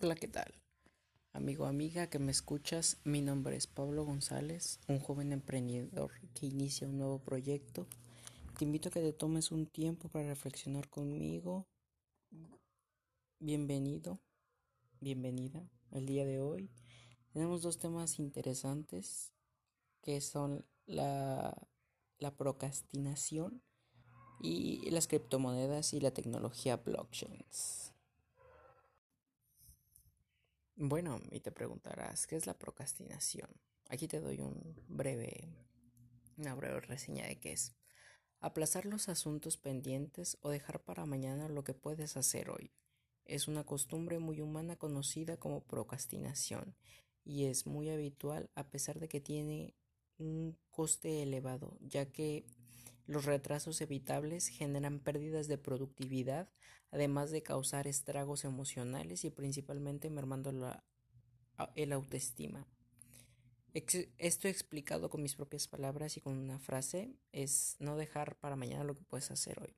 Hola, ¿qué tal? Amigo, amiga que me escuchas, mi nombre es Pablo González, un joven emprendedor que inicia un nuevo proyecto. Te invito a que te tomes un tiempo para reflexionar conmigo. Bienvenido, bienvenida. El día de hoy tenemos dos temas interesantes que son la, la procrastinación y las criptomonedas y la tecnología blockchains. Bueno, y te preguntarás, ¿qué es la procrastinación? Aquí te doy un breve, una breve reseña de qué es. Aplazar los asuntos pendientes o dejar para mañana lo que puedes hacer hoy. Es una costumbre muy humana conocida como procrastinación y es muy habitual a pesar de que tiene un coste elevado, ya que los retrasos evitables generan pérdidas de productividad, además de causar estragos emocionales y principalmente mermando la, el autoestima. Esto explicado con mis propias palabras y con una frase es no dejar para mañana lo que puedes hacer hoy.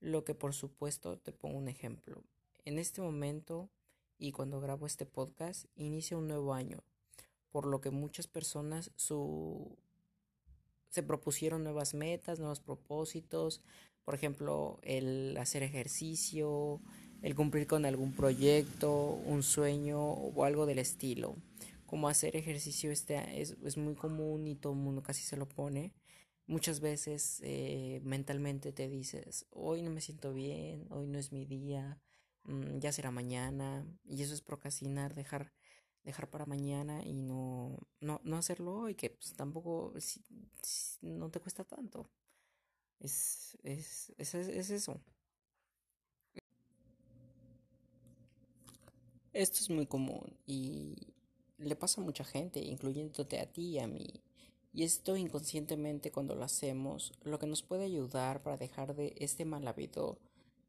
Lo que por supuesto te pongo un ejemplo. En este momento y cuando grabo este podcast inicia un nuevo año, por lo que muchas personas su se propusieron nuevas metas, nuevos propósitos, por ejemplo, el hacer ejercicio, el cumplir con algún proyecto, un sueño o algo del estilo. Como hacer ejercicio este es, es muy común y todo el mundo casi se lo pone. Muchas veces eh, mentalmente te dices, hoy no me siento bien, hoy no es mi día, mm, ya será mañana. Y eso es procrastinar, dejar dejar para mañana y no, no, no hacerlo y que pues, tampoco no te cuesta tanto. Es, es, es, es eso. Esto es muy común y le pasa a mucha gente, incluyéndote a ti y a mí. Y esto inconscientemente cuando lo hacemos, lo que nos puede ayudar para dejar de este mal hábito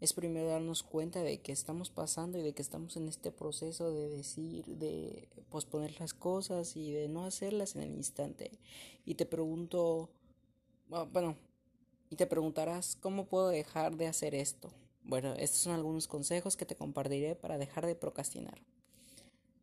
es primero darnos cuenta de que estamos pasando y de que estamos en este proceso de decir, de posponer las cosas y de no hacerlas en el instante. Y te pregunto, bueno, y te preguntarás, ¿cómo puedo dejar de hacer esto? Bueno, estos son algunos consejos que te compartiré para dejar de procrastinar.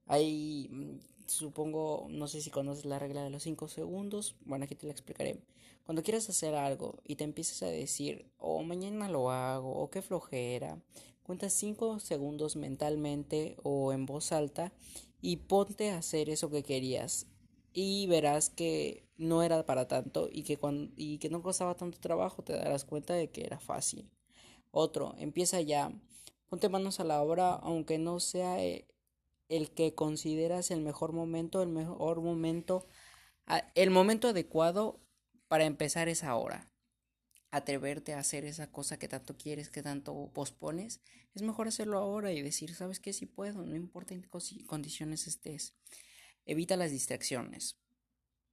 Hay, mm, supongo, no sé si conoces la regla de los 5 segundos, bueno, aquí te la explicaré. Cuando quieras hacer algo y te empiezas a decir, oh, mañana lo hago, o qué flojera, cuenta 5 segundos mentalmente o en voz alta y ponte a hacer eso que querías. Y verás que no era para tanto y que, cuando, y que no costaba tanto trabajo, te darás cuenta de que era fácil. Otro, empieza ya. Ponte manos a la obra, aunque no sea eh, el que consideras el mejor momento, el mejor momento, el momento adecuado para empezar es ahora. Atreverte a hacer esa cosa que tanto quieres, que tanto pospones, es mejor hacerlo ahora y decir, sabes que si puedo, no importa en qué condiciones estés. Evita las distracciones.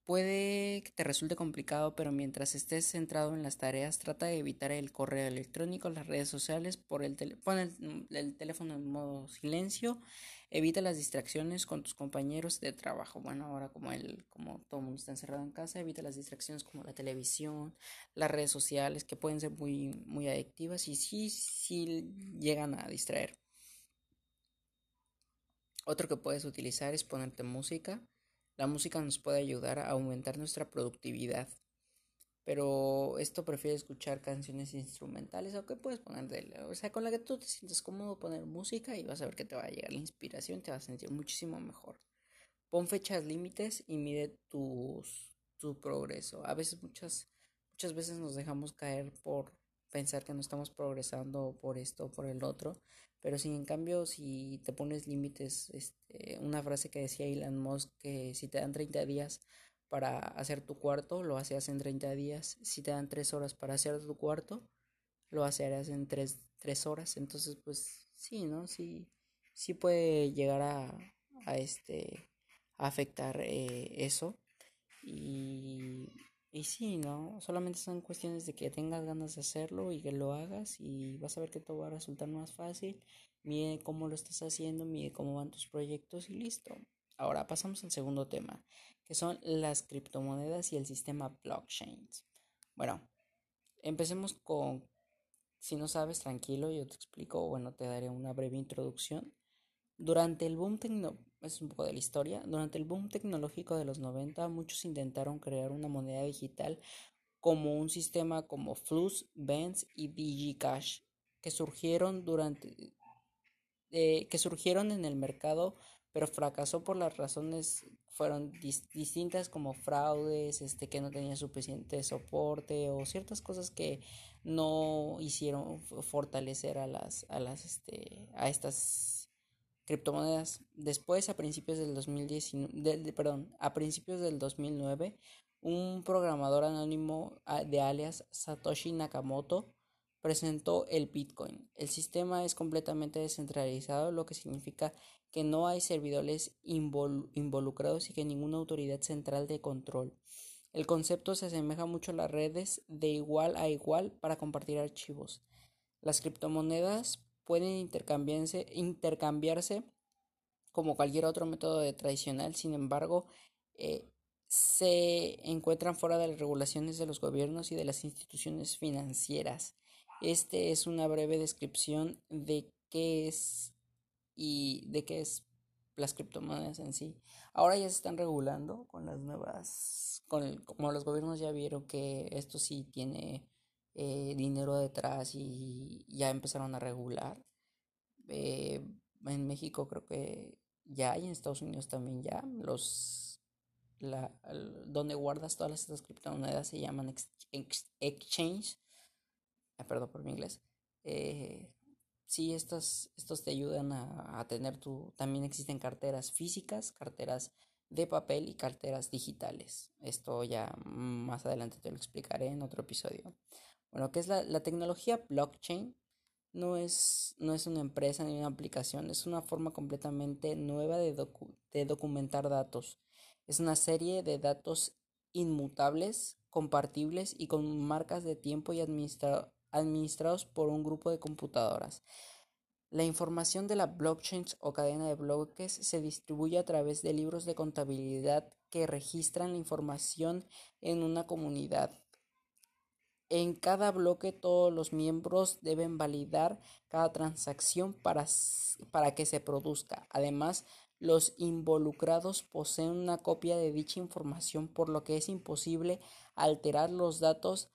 Puede que te resulte complicado, pero mientras estés centrado en las tareas, trata de evitar el correo electrónico, las redes sociales, por el pon el, teléfono en modo silencio, evita las distracciones con tus compañeros de trabajo. Bueno, ahora como el, como todo el mundo está encerrado en casa, evita las distracciones como la televisión, las redes sociales, que pueden ser muy, muy adictivas y sí, sí llegan a distraer. Otro que puedes utilizar es ponerte música la música nos puede ayudar a aumentar nuestra productividad, pero esto prefiere escuchar canciones instrumentales o que puedes poner o sea, con la que tú te sientes cómodo poner música y vas a ver que te va a llegar la inspiración, te vas a sentir muchísimo mejor. Pon fechas límites y mide tus, tu progreso. A veces muchas muchas veces nos dejamos caer por pensar que no estamos progresando por esto o por el otro pero si en cambio, si te pones límites, este, una frase que decía Elon Musk, que si te dan 30 días para hacer tu cuarto, lo haces en 30 días. Si te dan 3 horas para hacer tu cuarto, lo harás en 3, horas. Entonces, pues sí, ¿no? Sí, sí puede llegar a, a este, afectar eh, eso. Y y sí, ¿no? Solamente son cuestiones de que tengas ganas de hacerlo y que lo hagas y vas a ver que todo va a resultar más fácil. Mide cómo lo estás haciendo, mide cómo van tus proyectos y listo. Ahora pasamos al segundo tema, que son las criptomonedas y el sistema blockchain. Bueno, empecemos con, si no sabes, tranquilo, yo te explico, bueno, te daré una breve introducción. Durante el boom es un poco de la historia. Durante el boom tecnológico de los 90, muchos intentaron crear una moneda digital como un sistema como Flux, Benz y DigiCash, que surgieron durante eh, que surgieron en el mercado, pero fracasó por las razones fueron distintas como fraudes, este que no tenía suficiente soporte o ciertas cosas que no hicieron fortalecer a las a las este a estas criptomonedas. Después a principios del 2019, perdón, a principios del 2009 un programador anónimo ah, de alias Satoshi Nakamoto presentó el Bitcoin. El sistema es completamente descentralizado, lo que significa que no hay servidores involucrados y que ninguna autoridad central de control. El concepto se asemeja mucho a las redes de igual a igual para compartir archivos. Las criptomonedas pueden intercambiarse, intercambiarse como cualquier otro método de tradicional, sin embargo, eh, se encuentran fuera de las regulaciones de los gobiernos y de las instituciones financieras. Este es una breve descripción de qué es y de qué es las criptomonedas en sí. Ahora ya se están regulando con las nuevas, con como los gobiernos ya vieron que esto sí tiene eh, dinero detrás y ya empezaron a regular. Eh, en México creo que ya y en Estados Unidos también ya los la, donde guardas todas estas criptomonedas se llaman exchange. Ah, perdón por mi inglés. Eh, sí, estos, estos te ayudan a, a, tener tu... También existen carteras físicas, carteras de papel y carteras digitales. Esto ya más adelante te lo explicaré en otro episodio. Bueno, ¿qué es la, la tecnología blockchain? No es, no es una empresa ni una aplicación, es una forma completamente nueva de, de documentar datos es una serie de datos inmutables, compartibles y con marcas de tiempo y administrados por un grupo de computadoras. La información de la blockchain o cadena de bloques se distribuye a través de libros de contabilidad que registran la información en una comunidad. En cada bloque todos los miembros deben validar cada transacción para, para que se produzca. Además, los involucrados poseen una copia de dicha información, por lo que es imposible alterar los datos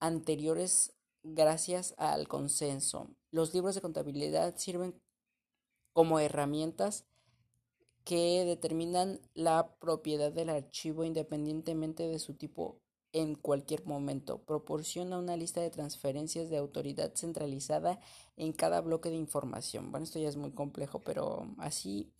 anteriores gracias al consenso. Los libros de contabilidad sirven como herramientas que determinan la propiedad del archivo independientemente de su tipo en cualquier momento. Proporciona una lista de transferencias de autoridad centralizada en cada bloque de información. Bueno, esto ya es muy complejo, pero así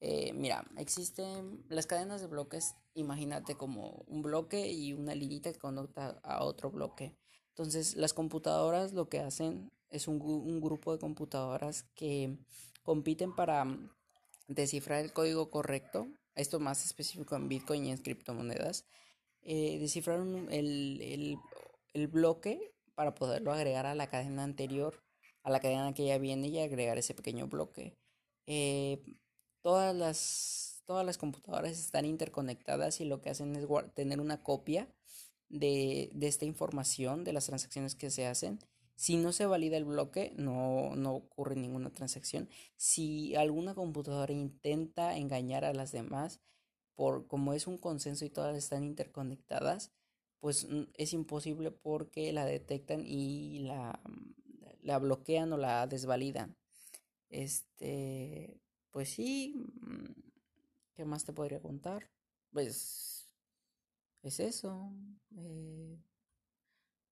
eh, mira, existen las cadenas de bloques, imagínate como un bloque y una linita que conecta a otro bloque. Entonces, las computadoras lo que hacen es un, un grupo de computadoras que compiten para descifrar el código correcto, esto más específico en Bitcoin y en criptomonedas, eh, el, el, el bloque para poderlo agregar a la cadena anterior, a la cadena que ya viene y agregar ese pequeño bloque. Eh, todas las, todas las computadoras están interconectadas y lo que hacen es tener una copia de, esta información, de las transacciones que se hacen. Si no se valida el bloque, no, no ocurre ninguna transacción. Si alguna computadora intenta engañar a las demás, por como es un consenso y todas están interconectadas, pues es imposible porque la detectan y la, la bloquean o la desvalidan. Este, pues sí, mm, ¿qué más te podría contar? Pues es eso. Eh,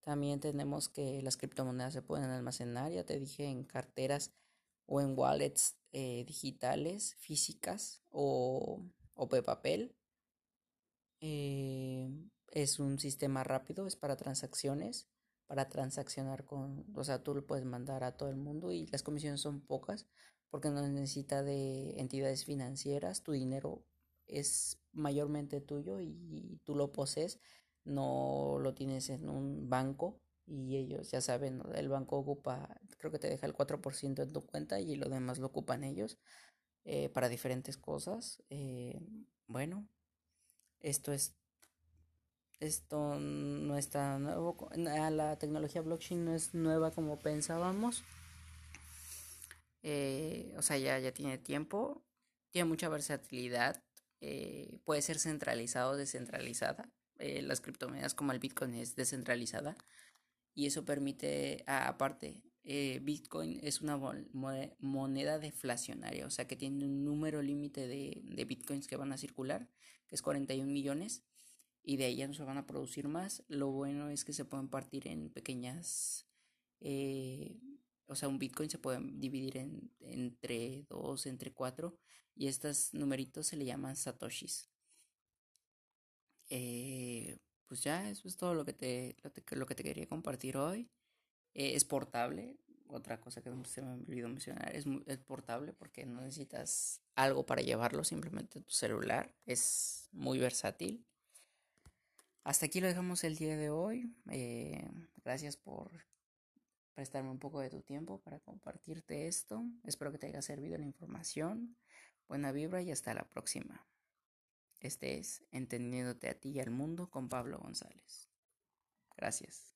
también tenemos que las criptomonedas se pueden almacenar, ya te dije, en carteras o en wallets eh, digitales, físicas o, o de papel. Eh, es un sistema rápido, es para transacciones, para transaccionar con, o sea, tú lo puedes mandar a todo el mundo y las comisiones son pocas, porque no necesita de entidades financieras, tu dinero es mayormente tuyo y tú lo posees, no lo tienes en un banco y ellos ya saben, el banco ocupa, creo que te deja el 4% en tu cuenta y lo demás lo ocupan ellos eh, para diferentes cosas. Eh, bueno, esto es esto no está nuevo, la tecnología blockchain no es nueva como pensábamos. Eh, o sea, ya, ya tiene tiempo. Tiene mucha versatilidad. Puede ser centralizado o descentralizada. Las criptomonedas como el Bitcoin es descentralizada. Y eso permite, aparte, Bitcoin es una moneda deflacionaria, o sea que tiene un número límite de, Bitcoins que van a circular, que es 41 millones y de ahí ya no se van a producir más. Lo bueno es que se pueden partir en pequeñas, eh, o sea, un Bitcoin se puede dividir en, entre dos, entre cuatro, y estos numeritos se le llaman satoshis. Eh, pues ya, eso es todo lo que te, lo, que te quería compartir hoy. Eh, es portable, otra cosa que se me olvidó mencionar, es, es, portable porque no necesitas algo para llevarlo, simplemente tu celular, es muy versátil. Hasta aquí lo dejamos el día de hoy. Eh, gracias por prestarme un poco de tu tiempo para compartirte esto. Espero que te haya servido la información. Buena vibra y hasta la próxima. Este es Entendiéndote a ti y al mundo con Pablo González. Gracias.